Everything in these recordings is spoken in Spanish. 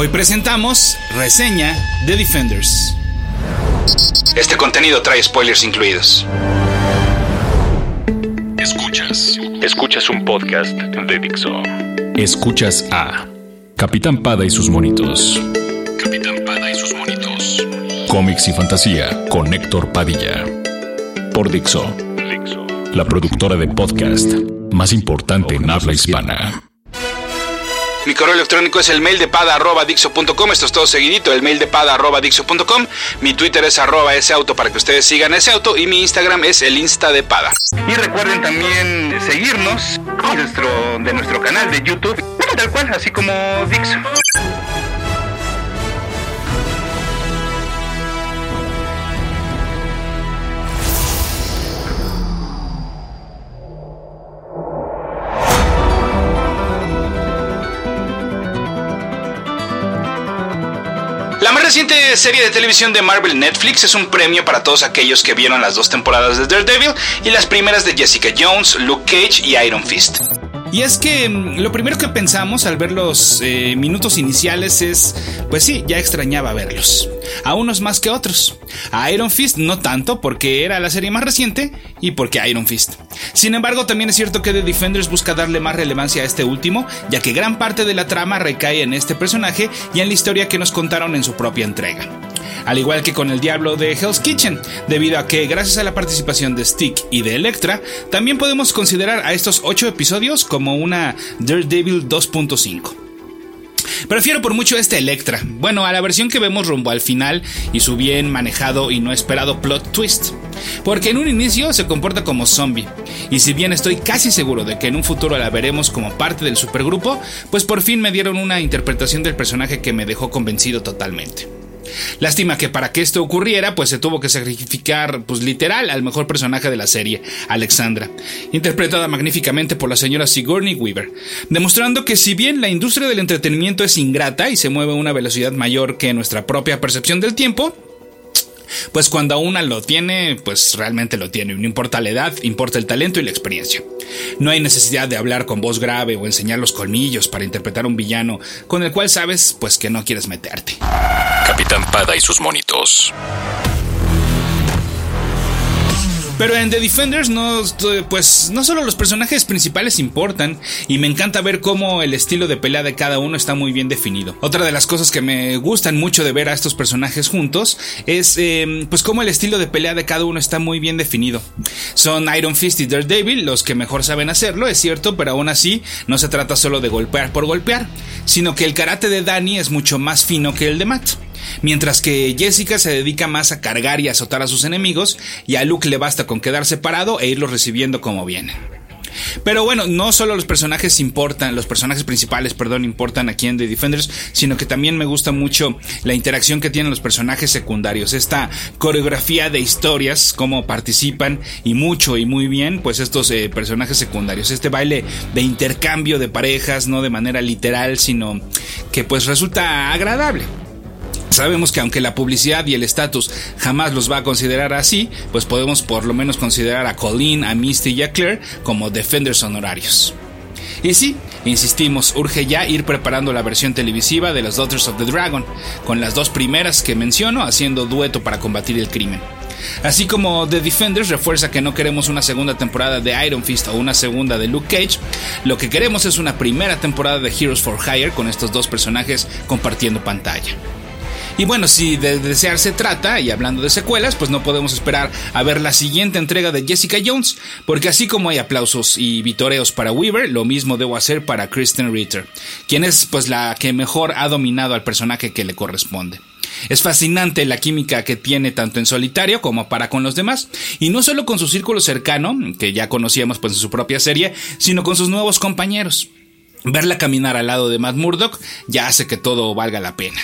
Hoy presentamos reseña de Defenders. Este contenido trae spoilers incluidos. Escuchas. Escuchas un podcast de Dixo. Escuchas a Capitán Pada y sus monitos. Capitán Pada y sus monitos. Cómics y fantasía con Héctor Padilla. Por Dixo. Dixo. La productora de podcast más importante en habla hispana. Mi correo electrónico es el mail de pada Esto es todo seguidito, el mail de pada Mi Twitter es arroba ese auto para que ustedes sigan ese auto. Y mi Instagram es el Insta de Pada. Y recuerden también seguirnos nuestro, de nuestro canal de YouTube, tal cual, así como Dixo. Reciente serie de televisión de Marvel Netflix es un premio para todos aquellos que vieron las dos temporadas de Daredevil y las primeras de Jessica Jones, Luke Cage y Iron Fist. Y es que mm, lo primero que pensamos al ver los eh, minutos iniciales es, pues sí, ya extrañaba verlos. A unos más que otros. A Iron Fist no tanto porque era la serie más reciente y porque Iron Fist. Sin embargo, también es cierto que The Defenders busca darle más relevancia a este último, ya que gran parte de la trama recae en este personaje y en la historia que nos contaron en su propia entrega al igual que con el Diablo de Hell's Kitchen, debido a que gracias a la participación de Stick y de Electra, también podemos considerar a estos 8 episodios como una Daredevil 2.5. Prefiero por mucho este Electra, bueno, a la versión que vemos rumbo al final y su bien manejado y no esperado plot twist. Porque en un inicio se comporta como zombie, y si bien estoy casi seguro de que en un futuro la veremos como parte del supergrupo, pues por fin me dieron una interpretación del personaje que me dejó convencido totalmente. Lástima que para que esto ocurriera, pues se tuvo que sacrificar, pues literal, al mejor personaje de la serie, Alexandra, interpretada magníficamente por la señora Sigourney Weaver, demostrando que si bien la industria del entretenimiento es ingrata y se mueve a una velocidad mayor que nuestra propia percepción del tiempo, pues cuando una lo tiene, pues realmente lo tiene. No importa la edad, importa el talento y la experiencia. No hay necesidad de hablar con voz grave o enseñar los colmillos para interpretar un villano con el cual sabes pues que no quieres meterte. Capitán Pada y sus monitos. Pero en The Defenders no, pues, no solo los personajes principales importan, y me encanta ver cómo el estilo de pelea de cada uno está muy bien definido. Otra de las cosas que me gustan mucho de ver a estos personajes juntos es em, pues cómo el estilo de pelea de cada uno está muy bien definido. Son Iron Fist y Daredevil los que mejor saben hacerlo, es cierto, pero aún así no se trata solo de golpear por golpear, sino que el karate de Danny es mucho más fino que el de Matt mientras que Jessica se dedica más a cargar y azotar a sus enemigos, y a Luke le basta con quedarse parado e irlos recibiendo como vienen. Pero bueno, no solo los personajes importan, los personajes principales, perdón, importan aquí en The Defenders, sino que también me gusta mucho la interacción que tienen los personajes secundarios, esta coreografía de historias, cómo participan y mucho y muy bien, pues estos eh, personajes secundarios, este baile de intercambio de parejas, no de manera literal, sino que pues resulta agradable. Sabemos que aunque la publicidad y el estatus jamás los va a considerar así, pues podemos por lo menos considerar a Colleen, a Misty y a Claire como defenders honorarios. Y sí, insistimos, urge ya ir preparando la versión televisiva de las Daughters of the Dragon, con las dos primeras que menciono haciendo dueto para combatir el crimen. Así como The Defenders refuerza que no queremos una segunda temporada de Iron Fist o una segunda de Luke Cage, lo que queremos es una primera temporada de Heroes for Hire con estos dos personajes compartiendo pantalla. Y bueno, si de desear se trata, y hablando de secuelas, pues no podemos esperar a ver la siguiente entrega de Jessica Jones, porque así como hay aplausos y vitoreos para Weaver, lo mismo debo hacer para Kristen Ritter, quien es pues la que mejor ha dominado al personaje que le corresponde. Es fascinante la química que tiene tanto en solitario como para con los demás, y no solo con su círculo cercano, que ya conocíamos pues en su propia serie, sino con sus nuevos compañeros. Verla caminar al lado de Matt Murdock ya hace que todo valga la pena.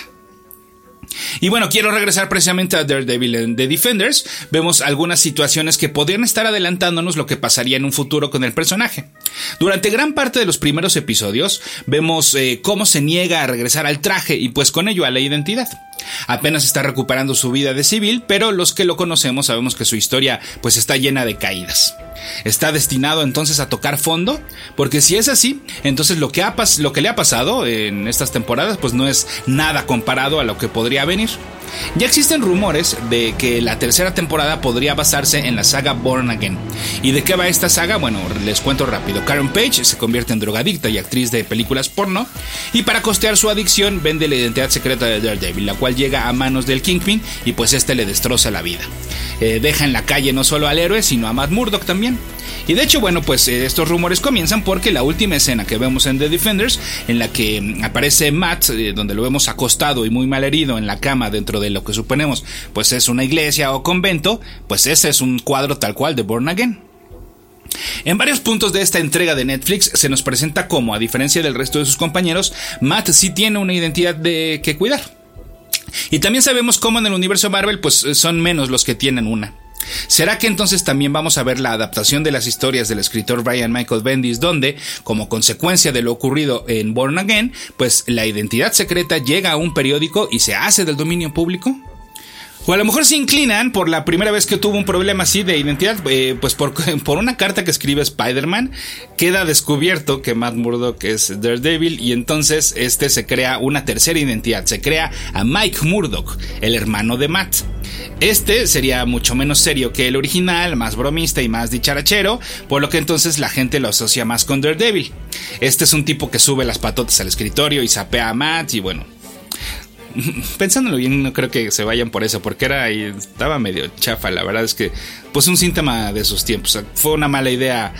Y bueno, quiero regresar precisamente a Daredevil en The Defenders. Vemos algunas situaciones que podrían estar adelantándonos lo que pasaría en un futuro con el personaje. Durante gran parte de los primeros episodios vemos eh, cómo se niega a regresar al traje y pues con ello a la identidad. Apenas está recuperando su vida de civil, pero los que lo conocemos sabemos que su historia pues está llena de caídas. ¿Está destinado entonces a tocar fondo? Porque si es así, entonces lo que, le ha pasado en estas temporadas pues no es nada comparado a lo que podría venir. Ya existen rumores de que la tercera temporada podría basarse en la saga Born Again. ¿Y de qué va esta saga? Bueno, les cuento rápido. Karen Page se convierte en drogadicta y actriz de películas porno, y para costear su adicción vende la identidad secreta de Daredevil, la cual llega a manos del Kingpin y pues este le destroza la vida. Eh, deja en la calle no solo al héroe, sino a Matt Murdock también. Y de hecho, bueno, pues eh, estos rumores comienzan porque la última escena que vemos en The Defenders, en la que mm, aparece Matt, eh, donde lo vemos acostado y muy mal herido en la cama dentro de lo que suponemos, pues es una iglesia o convento, pues ese es un cuadro tal cual de Born Again. En varios puntos de esta entrega de Netflix se nos presenta como, a diferencia del resto de sus compañeros, Matt sí tiene una identidad de que cuidar. Y también sabemos cómo en el universo Marvel pues son menos los que tienen una. ¿Será que entonces también vamos a ver la adaptación de las historias del escritor Brian Michael Bendis donde, como consecuencia de lo ocurrido en Born Again, pues la identidad secreta llega a un periódico y se hace del dominio público? O a lo mejor se inclinan por la primera vez que tuvo un problema así de identidad, eh, pues por, por, una carta que escribe Spider-Man, queda descubierto que Matt Murdock es Daredevil y entonces este se crea una tercera identidad, se crea a Mike Murdock, el hermano de Matt. Este sería mucho menos serio que el original, más bromista y más dicharachero, por lo que entonces la gente lo asocia más con Daredevil. Este es un tipo que sube las patotas al escritorio y sapea a Matt y bueno, pensándolo bien, no creo que se vayan por eso, porque era estaba medio chafa. La verdad es que, pues, un síntoma de sus tiempos. Fue una mala idea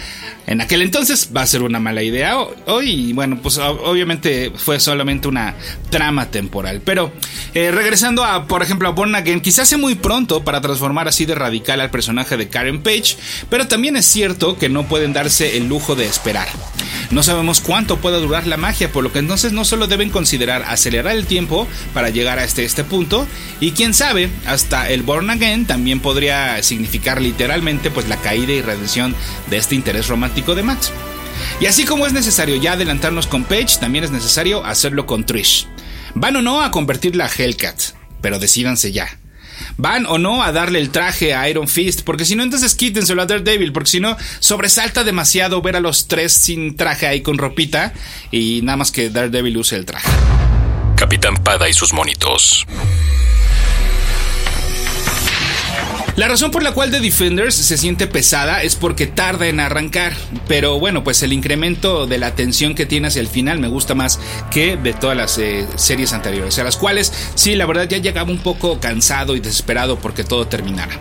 en aquel entonces, va a ser una mala idea hoy. bueno, pues, obviamente fue solamente una trama temporal. Pero, eh, regresando a, por ejemplo, a Born Again, quizás sea muy pronto para transformar así de radical al personaje de Karen Page, pero también es cierto que no pueden darse el lujo de esperar. No sabemos cuánto pueda durar la magia, por lo que entonces no solo deben considerar acelerar el tiempo para llegar a este, este punto, y quién sabe, hasta el Born Again también podría significar literalmente pues la caída y redención de este interés romántico de Matt. Y así como es necesario ya adelantarnos con Paige, también es necesario hacerlo con Trish. Van o no a convertirla a Hellcat, pero decídanse ya. Van o no a darle el traje a Iron Fist, porque si no, entonces quítenselo a Daredevil, porque si no, sobresalta demasiado ver a los tres sin traje ahí con ropita y nada más que Daredevil use el traje. Capitán Pada y sus monitos. La razón por la cual The Defenders se siente pesada es porque tarda en arrancar, pero bueno, pues el incremento de la tensión que tiene hacia el final me gusta más que de todas las eh, series anteriores, a las cuales sí, la verdad ya llegaba un poco cansado y desesperado porque todo terminara.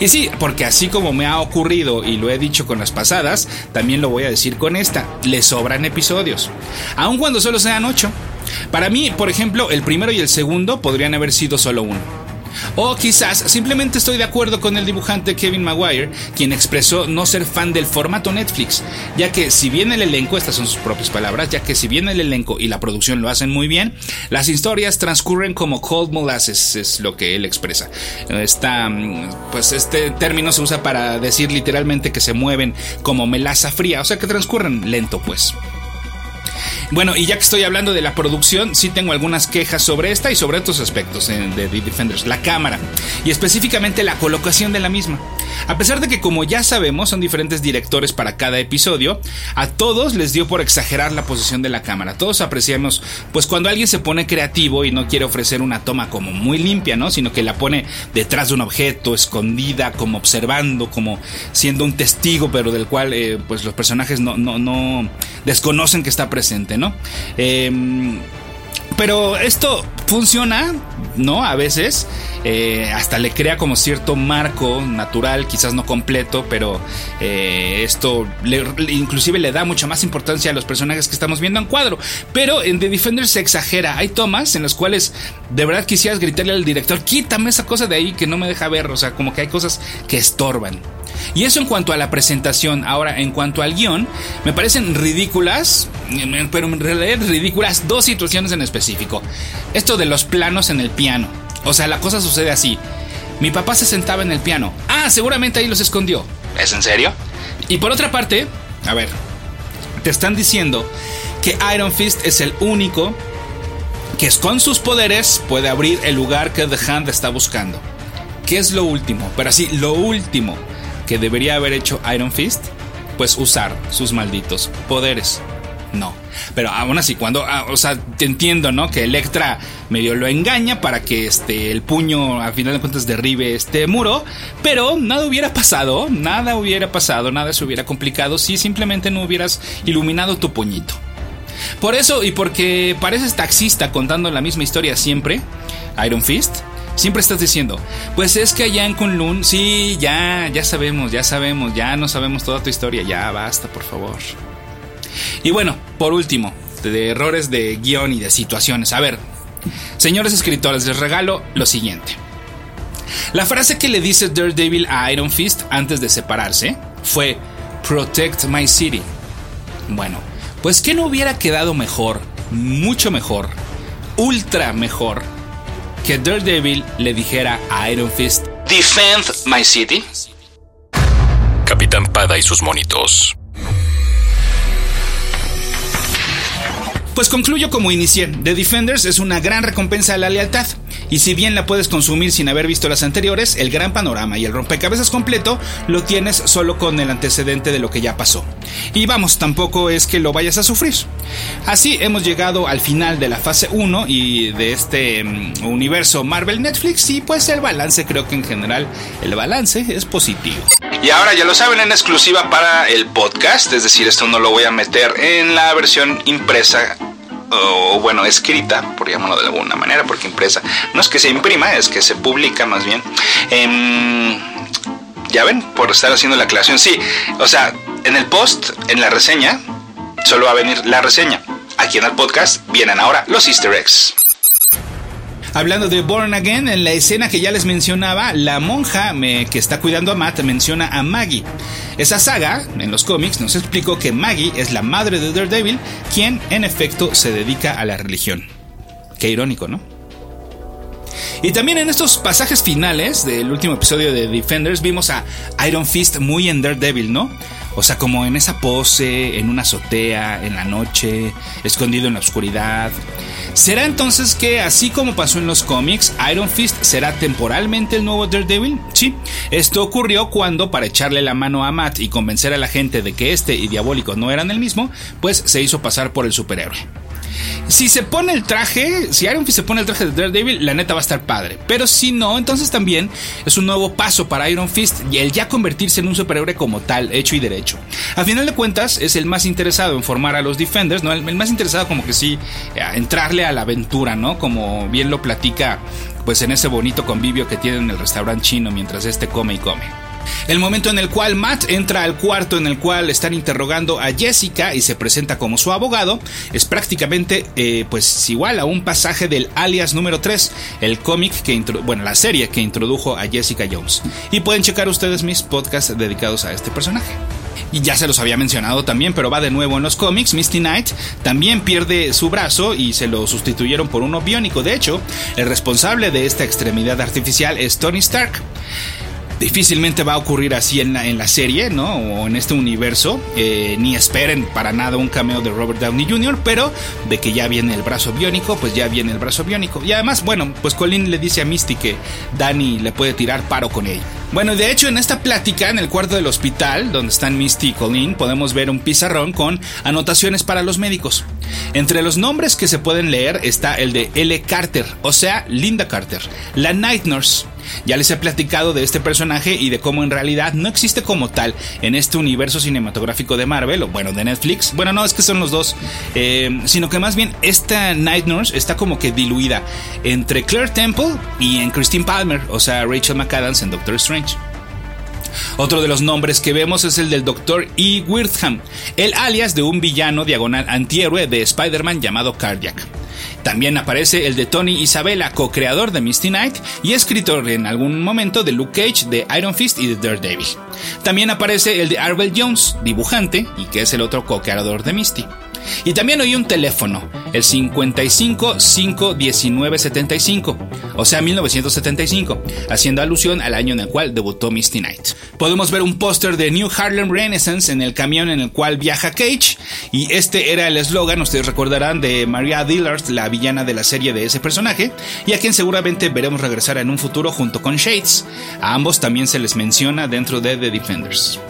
Y sí, porque así como me ha ocurrido y lo he dicho con las pasadas, también lo voy a decir con esta, le sobran episodios, aun cuando solo sean ocho. Para mí, por ejemplo, el primero y el segundo podrían haber sido solo uno. O quizás simplemente estoy de acuerdo con el dibujante Kevin Maguire, quien expresó no ser fan del formato Netflix, ya que si bien el elenco, estas son sus propias palabras, ya que si bien el elenco y la producción lo hacen muy bien, las historias transcurren como cold molasses, es lo que él expresa. Esta, pues este término se usa para decir literalmente que se mueven como melaza fría, o sea que transcurren lento pues. Bueno, y ya que estoy hablando de la producción, sí tengo algunas quejas sobre esta y sobre otros aspectos de The Defenders. La cámara y específicamente la colocación de la misma. A pesar de que como ya sabemos son diferentes directores para cada episodio, a todos les dio por exagerar la posición de la cámara. Todos apreciamos pues cuando alguien se pone creativo y no quiere ofrecer una toma como muy limpia, ¿no? Sino que la pone detrás de un objeto, escondida, como observando, como siendo un testigo, pero del cual eh, pues los personajes no, no, no desconocen que está presente, ¿no? Em, pero esto funciona, ¿no? A veces. Eh, hasta le crea como cierto marco natural, quizás no completo, pero eh, esto inclusive le da mucha más importancia a los personajes que estamos viendo en cuadro. Pero en The Defender se exagera. Hay tomas en las cuales de verdad quisieras gritarle al director, quítame esa cosa de ahí que no me deja ver. O sea, como que hay cosas que estorban. Y eso en cuanto a la presentación. Ahora, en cuanto al guion, me parecen ridículas, pero en realidad ridículas dos situaciones en específico. Esto de los planos en el piano. O sea, la cosa sucede así. Mi papá se sentaba en el piano. Ah, seguramente ahí los escondió. ¿Es en serio? Y por otra parte, a ver, te están diciendo que Iron Fist es el único que con sus poderes puede abrir el lugar que The Hand está buscando. ¿Qué es lo último? Pero así, lo último que debería haber hecho Iron Fist, pues usar sus malditos poderes. No. Pero aún así, cuando, ah, o sea, entiendo, ¿no? Que Electra medio lo engaña para que este, el puño, a final de cuentas, derribe este muro. Pero nada hubiera pasado, nada hubiera pasado, nada se hubiera complicado si simplemente no hubieras iluminado tu puñito. Por eso, y porque pareces taxista contando la misma historia siempre, Iron Fist, siempre estás diciendo, pues es que allá en Kunlun, sí, ya, ya sabemos, ya sabemos, ya no sabemos toda tu historia, ya basta, por favor. Y bueno, por último, de errores de guion y de situaciones. A ver, señores escritores, les regalo lo siguiente. La frase que le dice Daredevil a Iron Fist antes de separarse fue Protect my city. Bueno, pues que no hubiera quedado mejor, mucho mejor, ultra mejor, que Daredevil le dijera a Iron Fist Defend my city. Capitán Pada y sus monitos. Pues concluyo como inicié. The Defenders es una gran recompensa a la lealtad. Y si bien la puedes consumir sin haber visto las anteriores, el gran panorama y el rompecabezas completo lo tienes solo con el antecedente de lo que ya pasó. Y vamos, tampoco es que lo vayas a sufrir. Así hemos llegado al final de la fase 1 y de este mm, universo Marvel Netflix y pues el balance creo que en general el balance es positivo. Y ahora ya lo saben en exclusiva para el podcast, es decir, esto no lo voy a meter en la versión impresa o bueno, escrita, por llamarlo de alguna manera, porque impresa no es que se imprima, es que se publica más bien. Em, ya ven, por estar haciendo la aclaración, sí, o sea, en el post, en la reseña, solo va a venir la reseña. Aquí en el podcast vienen ahora los easter eggs. Hablando de Born Again, en la escena que ya les mencionaba, la monja que está cuidando a Matt menciona a Maggie. Esa saga, en los cómics, nos explicó que Maggie es la madre de Daredevil, quien en efecto se dedica a la religión. Qué irónico, ¿no? Y también en estos pasajes finales del último episodio de Defenders vimos a Iron Fist muy en Daredevil, ¿no? O sea, como en esa pose, en una azotea, en la noche, escondido en la oscuridad. ¿Será entonces que, así como pasó en los cómics, Iron Fist será temporalmente el nuevo Daredevil? Sí, esto ocurrió cuando, para echarle la mano a Matt y convencer a la gente de que este y Diabólico no eran el mismo, pues se hizo pasar por el superhéroe. Si se pone el traje, si Iron Fist se pone el traje de Daredevil, la neta va a estar padre. Pero si no, entonces también es un nuevo paso para Iron Fist y el ya convertirse en un superhéroe como tal, hecho y derecho. A final de cuentas, es el más interesado en formar a los Defenders, ¿no? El, más interesado como que sí, a entrarle a la aventura, ¿no? Como bien lo platica, pues en ese bonito convivio que tiene en el restaurante chino mientras este come y come. El momento en el cual Matt entra al cuarto en el cual están interrogando a Jessica y se presenta como su abogado es prácticamente eh, pues igual a un pasaje del alias número 3, el cómic que bueno, la serie que introdujo a Jessica Jones. Y pueden checar ustedes mis podcasts dedicados a este personaje. Y ya se los había mencionado también, pero va de nuevo en los cómics. Misty Knight también pierde su brazo y se lo sustituyeron por uno biónico. De hecho, el responsable de esta extremidad artificial es Tony Stark difícilmente va a ocurrir así en la, en la serie, ¿no? O en este universo. Eh, ni esperen para nada un cameo de Robert Downey Jr., pero de que ya viene el brazo biónico, pues ya viene el brazo biónico. Y además, bueno, pues Colin le dice a Misty que Danny le puede tirar paro con él. Bueno, de hecho, en esta plática, en el cuarto del hospital, donde están Misty y Colin, podemos ver un pizarrón con anotaciones para los médicos. Entre los nombres que se pueden leer está el de L. Carter, o sea, Linda Carter, la Night Nurse. Ya les he platicado de este personaje y de cómo en realidad no existe como tal en este universo cinematográfico de Marvel, o bueno, de Netflix. Bueno, no, es que son los dos. Eh, sino que más bien esta Night Nurse está como que diluida entre Claire Temple y en Christine Palmer, o sea, Rachel McAdams en Doctor Strange. Otro de los nombres que vemos es el del Dr. E. Wirtham, el alias de un villano diagonal antihéroe de Spider-Man llamado Cardiac. También aparece el de Tony Isabella, co-creador de Misty Knight y escritor en algún momento de Luke Cage, de Iron Fist y de Daredevil. También aparece el de Arbel Jones, dibujante, y que es el otro co-creador de Misty. Y también oí un teléfono, el 55 519 75, o sea 1975, haciendo alusión al año en el cual debutó Misty Knight. Podemos ver un póster de New Harlem Renaissance en el camión en el cual viaja Cage y este era el eslogan, ustedes recordarán, de Maria Dillard, la villana de la serie de ese personaje, y a quien seguramente veremos regresar en un futuro junto con Shades. A ambos también se les menciona dentro de The Defenders.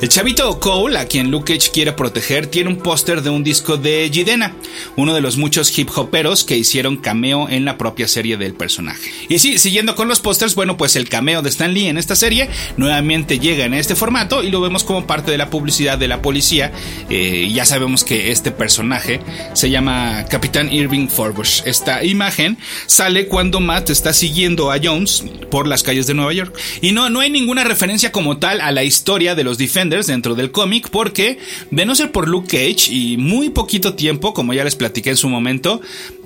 El chavito Cole, a quien Luke Cage quiere proteger, tiene un póster de un disco de Jidena, uno de los muchos hip hoperos que hicieron cameo en la propia serie del personaje. Y sí, siguiendo con los pósters, bueno, pues el cameo de Stan Lee en esta serie nuevamente llega en este formato y lo vemos como parte de la publicidad de la policía. Eh, ya sabemos que este personaje se llama Capitán Irving Forbush. Esta imagen sale cuando Matt está siguiendo a Jones por las calles de Nueva York. Y no, no hay ninguna referencia como tal a la historia de los Defenders dentro del cómic porque, de no ser por Luke Cage y muy poquito tiempo, como ya les platiqué en su momento,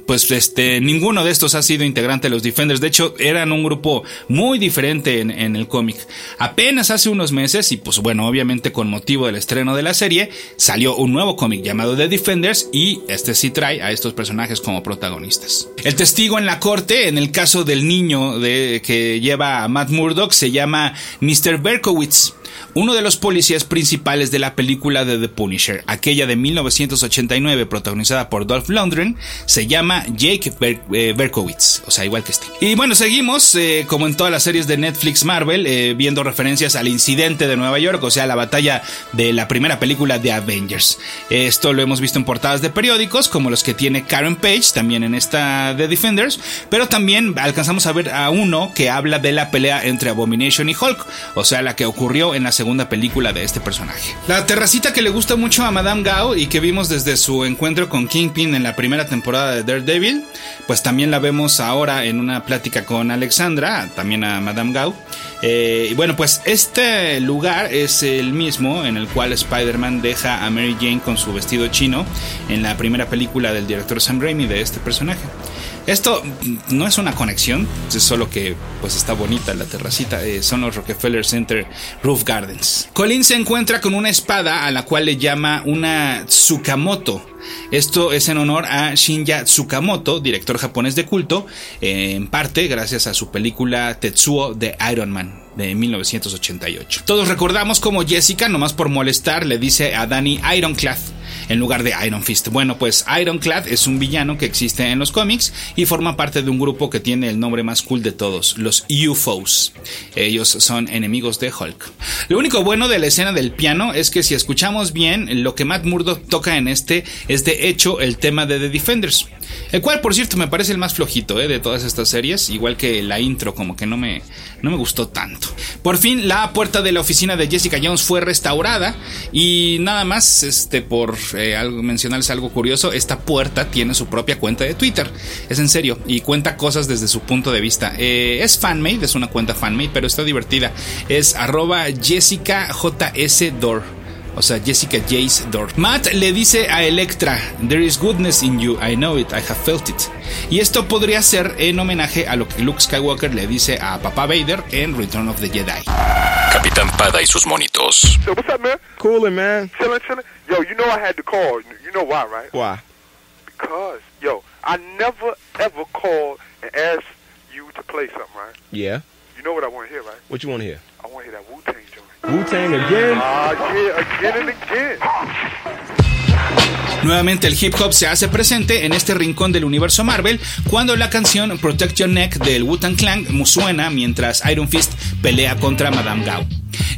pues este, ninguno de estos ha sido integrante de los Defenders. De hecho, eran un grupo muy diferente en, en el cómic. Apenas hace unos meses, y pues bueno, obviamente con motivo del estreno de la serie, salió un nuevo cómic llamado The Defenders y este sí trae a estos personajes como protagonistas. El testigo en la corte, en el caso del niño de, que lleva a Matt Murdock, se llama Mr. Berkowitz uno de los policías principales de la película de The Punisher, aquella de 1989 protagonizada por Dolph Lundgren, se llama Jake eh, Berkowitz, o sea, igual que este. Y bueno, seguimos, eh, como en todas las series de Netflix Marvel, eh, viendo referencias al incidente de Nueva York, o sea, la batalla de la primera película de Avengers. Esto lo hemos visto en portadas de periódicos, como los que tiene Karen Page, también en esta de Defenders, pero también alcanzamos a ver a uno que habla de la pelea entre Abomination y Hulk, o sea, la que ocurrió en la segunda película de este personaje. La terracita que le gusta mucho a Madame Gao y que vimos desde su encuentro con Kingpin en la primera temporada de Daredevil, pues también la vemos ahora en una plática con Alexandra, también a Madame Gao. Eh, y bueno, pues este lugar es el mismo en el cual Spider-Man deja a Mary Jane con su vestido chino en la primera película del director Sam Raimi de este personaje. Esto no es una conexión, es solo que pues está bonita la terracita. Eh, son los Rockefeller Center Roof Gardens. Colin se encuentra con una espada a la cual le llama una Tsukamoto. Esto es en honor a Shinya Tsukamoto, director japonés de culto, eh, en parte gracias a su película Tetsuo de Iron Man de 1988. Todos recordamos como Jessica, nomás por molestar, le dice a Danny Ironclad en lugar de Iron Fist. Bueno, pues Ironclad es un villano que existe en los cómics y forma parte de un grupo que tiene el nombre más cool de todos, los UFOs. Ellos son enemigos de Hulk. Lo único bueno de la escena del piano es que si escuchamos bien, lo que Matt Murdock toca en este es de hecho el tema de The Defenders. El cual, por cierto, me parece el más flojito ¿eh? de todas estas series, igual que la intro, como que no me, no me gustó tanto. Por fin, la puerta de la oficina de Jessica Jones fue restaurada y nada más, este, por eh, algo, mencionarles algo curioso, esta puerta tiene su propia cuenta de Twitter. Es en serio, y cuenta cosas desde su punto de vista. Eh, es fanmade, es una cuenta fanmade, pero está divertida. Es arroba Jessica. O sea, Jessica Jace Door. Matt le dice a Electra, There is goodness in you, I know it, I have felt it. Y esto podría ser en homenaje a lo que Luke Skywalker le dice a Papá Vader en Return of the Jedi. Capitán Pada y sus monitos. So what's up, man? Coolin', man. Chillin', chillin'. Yo, you know I had to call. You know why, right? Why? Because, yo, I never ever called and asked you to play something, right? Yeah. You know what I want to hear, right? What you want to hear? I want to hear that Wu Tang joint. Wu Tang again? Ah, yeah, again and again. Nuevamente el hip hop se hace presente en este rincón del universo Marvel cuando la canción Protect Your Neck del Wu-Tang Clan suena mientras Iron Fist pelea contra Madame Gao.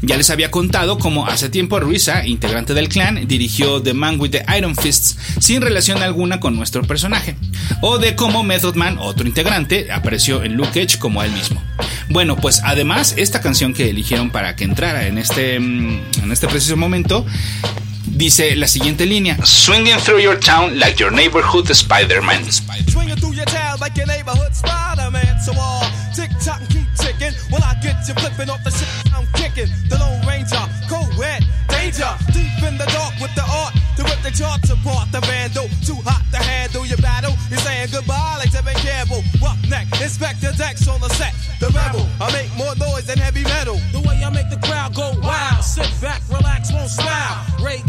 Ya les había contado cómo hace tiempo Ruiza, integrante del clan, dirigió The Man with the Iron Fists sin relación alguna con nuestro personaje, o de cómo Method Man, otro integrante, apareció en Luke Cage como él mismo. Bueno, pues además esta canción que eligieron para que entrara en este, mm, en este preciso momento dice la siguiente línea: Swinging through your town like your neighborhood Spider-Man. Swinging through your town like your neighborhood Spider-Man. So all tick tock and keep ticking. When I get you flipping off the shit I'm kicking. The Lone Ranger, co-ed, danger. Deep in the dark with the art to rip the charts apart. The vandal, too hot to handle your battle. You're saying goodbye like Tevin Campbell. Rough neck, Inspector Dex on the set. The rebel, I make more noise than heavy metal. The way I make the crowd go wild. Sit back, relax, won't smile. Ray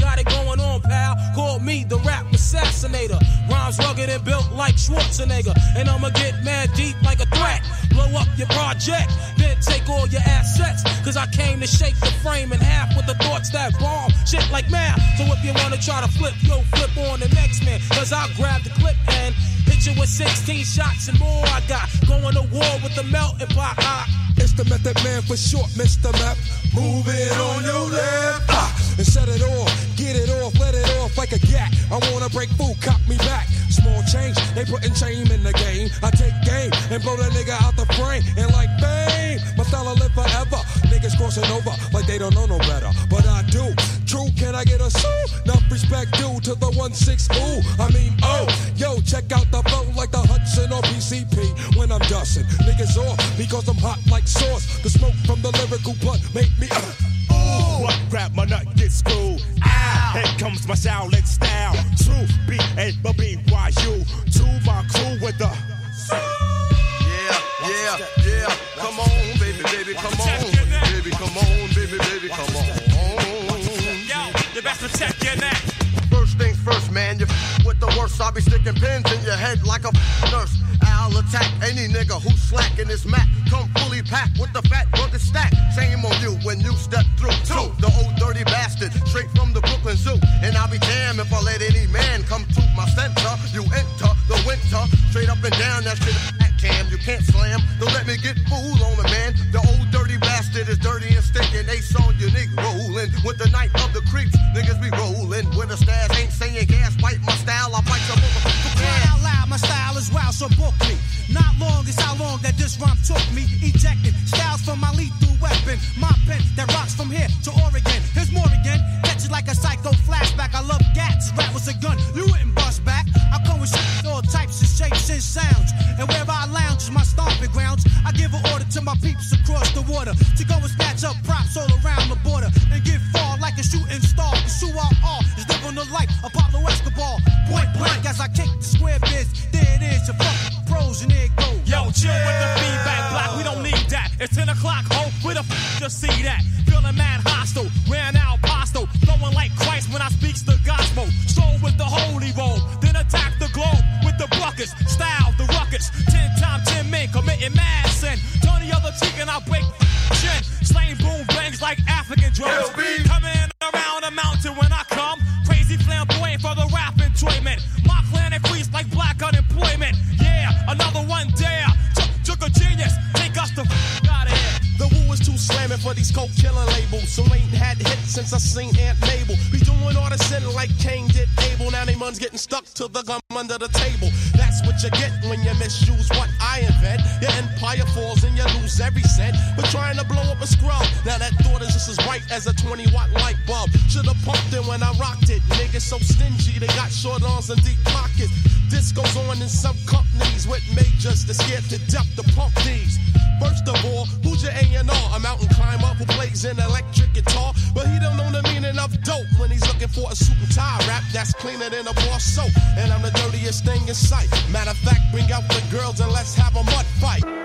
assassinator. Rhymes rugged and built like Schwarzenegger. And I'ma get mad deep like a threat. Blow up your project, then take all your assets. Cause I came to shake the frame in half with the thoughts that bomb shit like math. So if you wanna try to flip, yo, flip on the next man. Cause I'll grab the clip and hit you with 16 shots and more. I got going to war with the melting pot. I, The method man for short, Mr. Map. Move it on your left. Ah, and set it off, get it off, let it off like a gat. I wanna break food, cop me back. Small change, they putting shame in the game. I take game and blow the nigga out the frame. And like fame, my style will live forever. Niggas crossing over like they don't know no better. But I do. True, can I get a sue? Enough respect due to the 1-6 ooh. I mean, oh, yo, check out the flow like the Hudson or PCP when I'm dusting. Niggas off because I'm hot like sauce. The smoke from the lyrical blunt make me. Uh. Ooh, what crap, my nut, get screwed. Ow. Here comes my Shaolin style. True beat, B A B Y worst. I'll be sticking pins in your head like a nurse. I'll attack any nigga who's slacking this mat. Come fully packed with the fat rugged stack. Shame on you when you step through. Two, the old dirty bastard, straight from the Brooklyn Zoo. And I'll be damned if I let any man come to my center. You enter the winter, straight up and down that shit. Cam, you can't slam. Don't let me get fool on the man. The old dirty bastard is dirty and stinking. They saw you nigga rolling with the night of the creeps. Niggas be rolling with a stash. Ain't saying gas, bite my style. I bite your motherfucker. Cry out loud, my style is wild, so book me. Not long is how long that this rhyme took me. Ejecting styles from my lethal weapon. My pen that rocks from here to Oregon. Here's more again. Catch it like a psycho flashback. I love gats. Rap was a gun. You wouldn't bust back. I come with all types of shapes and sounds. And wherever I lounge is my stomping grounds. I give an order to my peeps across the water to go and snatch up props all around the border and get far like a shooting star. Who I are is living the life Pablo Escobar. Point blank as I kick the square biz. There it is, your fucking pros and it goes. Yo, chill with the to see that? Feeling mad hostile, bright as a 20 watt light bulb. Should've pumped it when I rocked it. Niggas so stingy, they got short arms and deep pockets. This goes on in some companies with majors that scared to death to pump these. First of all, who's your A&R? A mountain climber who plays an electric guitar, but he don't know the meaning of dope when he's looking for a suit and tie rap that's cleaner than a bar soap. And I'm the dirtiest thing in sight. Matter of fact, bring out the girls and let's have a mud fight.